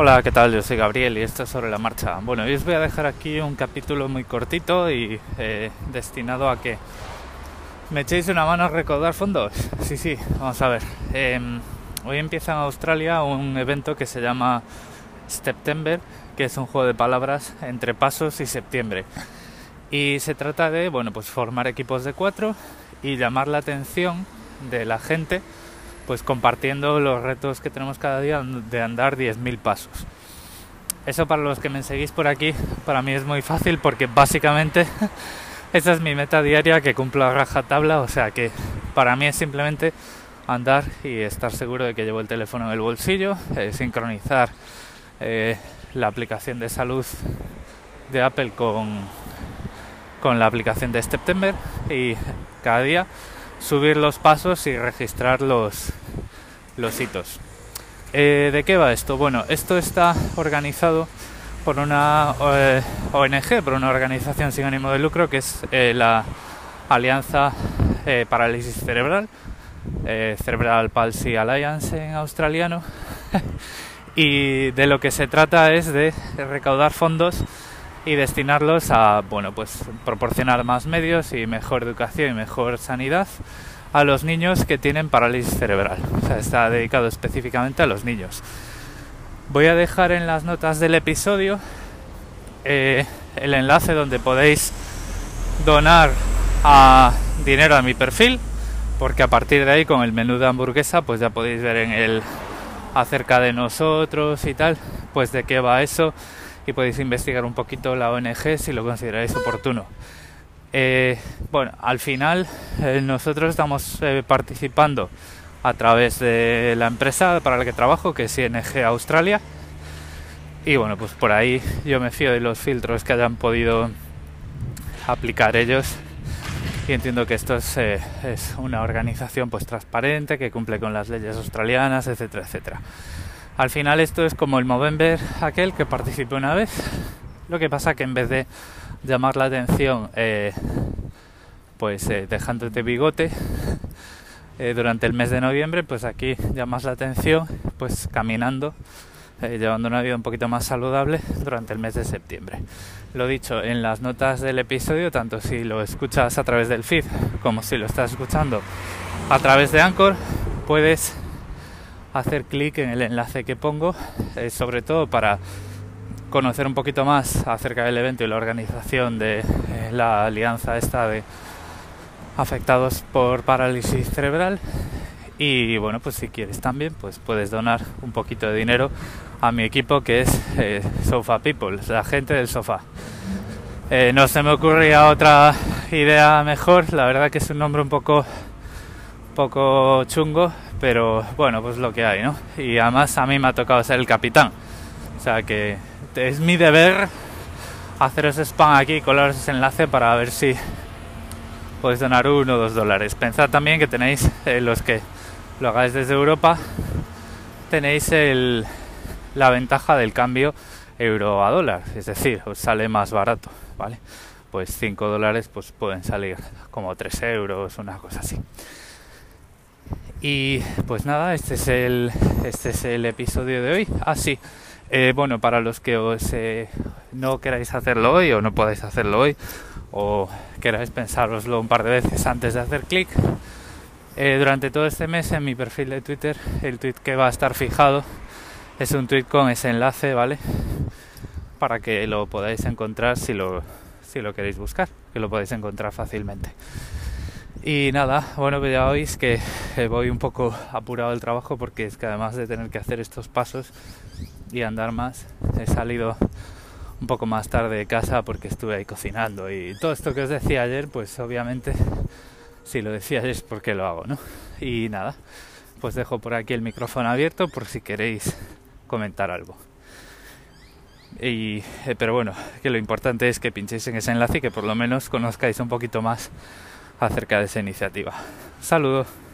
Hola, ¿qué tal? Yo soy Gabriel y esto es sobre la marcha. Bueno, hoy os voy a dejar aquí un capítulo muy cortito y eh, destinado a que me echéis una mano a recaudar fondos. Sí, sí, vamos a ver. Em, hoy empieza en Australia un evento que se llama September, que es un juego de palabras entre pasos y septiembre. Y se trata de, bueno, pues formar equipos de cuatro y llamar la atención de la gente pues compartiendo los retos que tenemos cada día de andar 10.000 pasos. Eso para los que me seguís por aquí, para mí es muy fácil porque básicamente esa es mi meta diaria que cumplo a rajatabla, o sea que para mí es simplemente andar y estar seguro de que llevo el teléfono en el bolsillo, eh, sincronizar eh, la aplicación de salud de Apple con, con la aplicación de September y cada día subir los pasos y registrar los, los hitos. Eh, ¿De qué va esto? Bueno, esto está organizado por una eh, ONG, por una organización sin ánimo de lucro que es eh, la Alianza Parálisis Cerebral, Cerebral Palsy Alliance en australiano. y de lo que se trata es de recaudar fondos y destinarlos a, bueno, pues proporcionar más medios y mejor educación y mejor sanidad a los niños que tienen parálisis cerebral. Está dedicado específicamente a los niños. Voy a dejar en las notas del episodio eh, el enlace donde podéis donar dinero a mi perfil, porque a partir de ahí con el menú de hamburguesa pues ya podéis ver en el acerca de nosotros y tal, pues de qué va eso y podéis investigar un poquito la ONG si lo consideráis oportuno. Eh, bueno, al final eh, nosotros estamos eh, participando a través de la empresa para la que trabajo, que es ING Australia. Y bueno, pues por ahí yo me fío de los filtros que hayan podido aplicar ellos. Y entiendo que esto es, es una organización pues transparente, que cumple con las leyes australianas, etcétera, etcétera. Al final esto es como el Movember aquel que participó una vez. Lo que pasa que en vez de llamar la atención eh, pues eh, dejándote bigote eh, durante el mes de noviembre, pues aquí llamas la atención pues caminando, llevando una vida un poquito más saludable durante el mes de septiembre. Lo dicho, en las notas del episodio, tanto si lo escuchas a través del feed como si lo estás escuchando a través de Anchor, puedes hacer clic en el enlace que pongo, eh, sobre todo para conocer un poquito más acerca del evento y la organización de eh, la alianza esta de afectados por parálisis cerebral y bueno pues si quieres también pues puedes donar un poquito de dinero a mi equipo que es eh, Sofa People la gente del sofá no se me ocurría otra idea mejor la verdad que es un nombre un poco poco chungo pero bueno, pues lo que hay, ¿no? Y además a mí me ha tocado ser el capitán. O sea que es mi deber haceros spam aquí colaros ese enlace para ver si podéis donar uno o dos dólares. Pensad también que tenéis, eh, los que lo hagáis desde Europa, tenéis el, la ventaja del cambio euro a dólar, es decir, os sale más barato, ¿vale? Pues 5 dólares pues pueden salir como 3 euros, una cosa así. Y pues nada, este es el, este es el episodio de hoy. Ah, sí. Eh, bueno, para los que os eh, no queráis hacerlo hoy o no podáis hacerlo hoy o queráis pensároslo un par de veces antes de hacer clic, eh, durante todo este mes en mi perfil de Twitter el tweet que va a estar fijado es un tweet con ese enlace, ¿vale? Para que lo podáis encontrar si lo, si lo queréis buscar, que lo podéis encontrar fácilmente. Y nada, bueno, pues ya oís que voy un poco apurado del trabajo porque es que además de tener que hacer estos pasos y andar más, he salido un poco más tarde de casa porque estuve ahí cocinando y todo esto que os decía ayer, pues obviamente si lo decía ayer es porque lo hago, ¿no? Y nada, pues dejo por aquí el micrófono abierto por si queréis comentar algo. Y, eh, pero bueno, que lo importante es que pinchéis en ese enlace y que por lo menos conozcáis un poquito más acerca de esa iniciativa. Saludos.